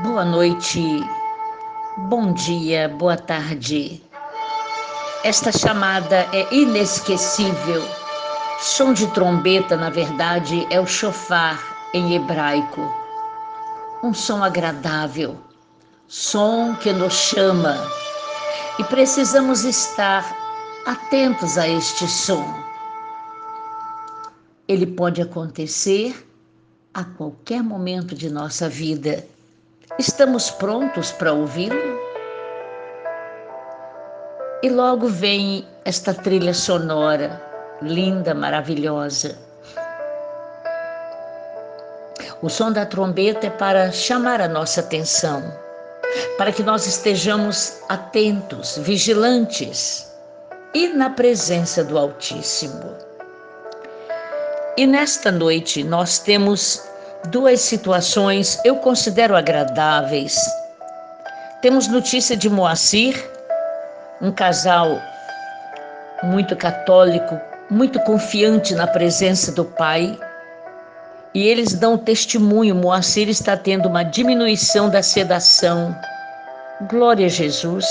Boa noite, bom dia, boa tarde. Esta chamada é inesquecível. Som de trombeta, na verdade, é o chofar em hebraico. Um som agradável, som que nos chama e precisamos estar atentos a este som. Ele pode acontecer a qualquer momento de nossa vida Estamos prontos para ouvi-lo? E logo vem esta trilha sonora, linda, maravilhosa. O som da trombeta é para chamar a nossa atenção, para que nós estejamos atentos, vigilantes e na presença do Altíssimo. E nesta noite nós temos duas situações eu considero agradáveis. Temos notícia de Moacir, um casal muito católico, muito confiante na presença do Pai. E eles dão testemunho: Moacir está tendo uma diminuição da sedação. Glória a Jesus,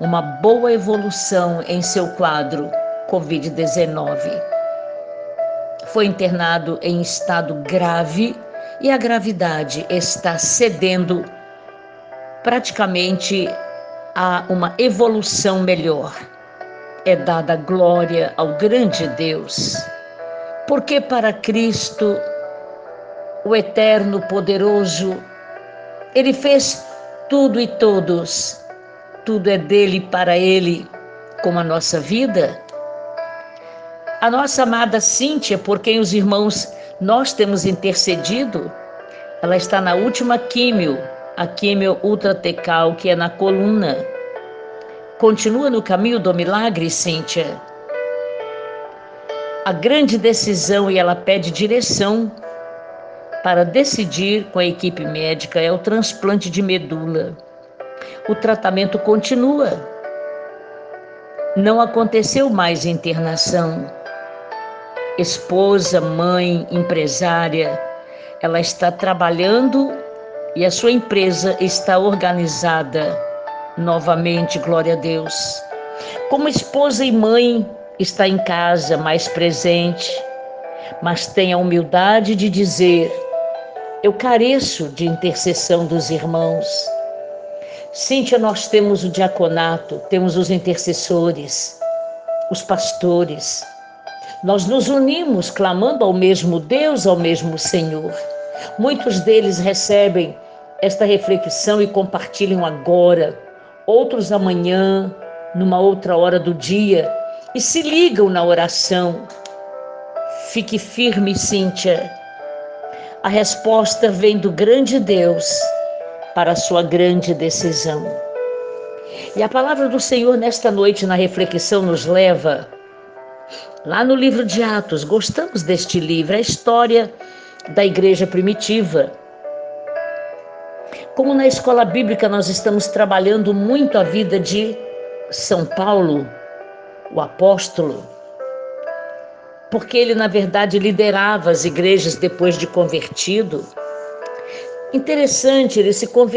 uma boa evolução em seu quadro Covid-19 foi internado em estado grave e a gravidade está cedendo praticamente a uma evolução melhor. É dada glória ao grande Deus, porque para Cristo, o eterno, poderoso, ele fez tudo e todos, tudo é dele para ele, como a nossa vida a nossa amada Cíntia, por quem os irmãos nós temos intercedido, ela está na última químio, a químio ultratecal, que é na coluna. Continua no caminho do milagre, Cíntia. A grande decisão, e ela pede direção para decidir com a equipe médica, é o transplante de medula. O tratamento continua. Não aconteceu mais internação esposa, mãe, empresária, ela está trabalhando e a sua empresa está organizada novamente, glória a Deus. Como esposa e mãe, está em casa mais presente, mas tem a humildade de dizer: Eu careço de intercessão dos irmãos. Cíntia, nós temos o diaconato, temos os intercessores, os pastores, nós nos unimos clamando ao mesmo Deus, ao mesmo Senhor. Muitos deles recebem esta reflexão e compartilham agora, outros amanhã, numa outra hora do dia, e se ligam na oração. Fique firme, Cíntia. A resposta vem do grande Deus para a sua grande decisão. E a palavra do Senhor nesta noite na reflexão nos leva Lá no livro de Atos, gostamos deste livro, a história da igreja primitiva. Como na escola bíblica nós estamos trabalhando muito a vida de São Paulo, o apóstolo, porque ele, na verdade, liderava as igrejas depois de convertido. Interessante, ele se converteu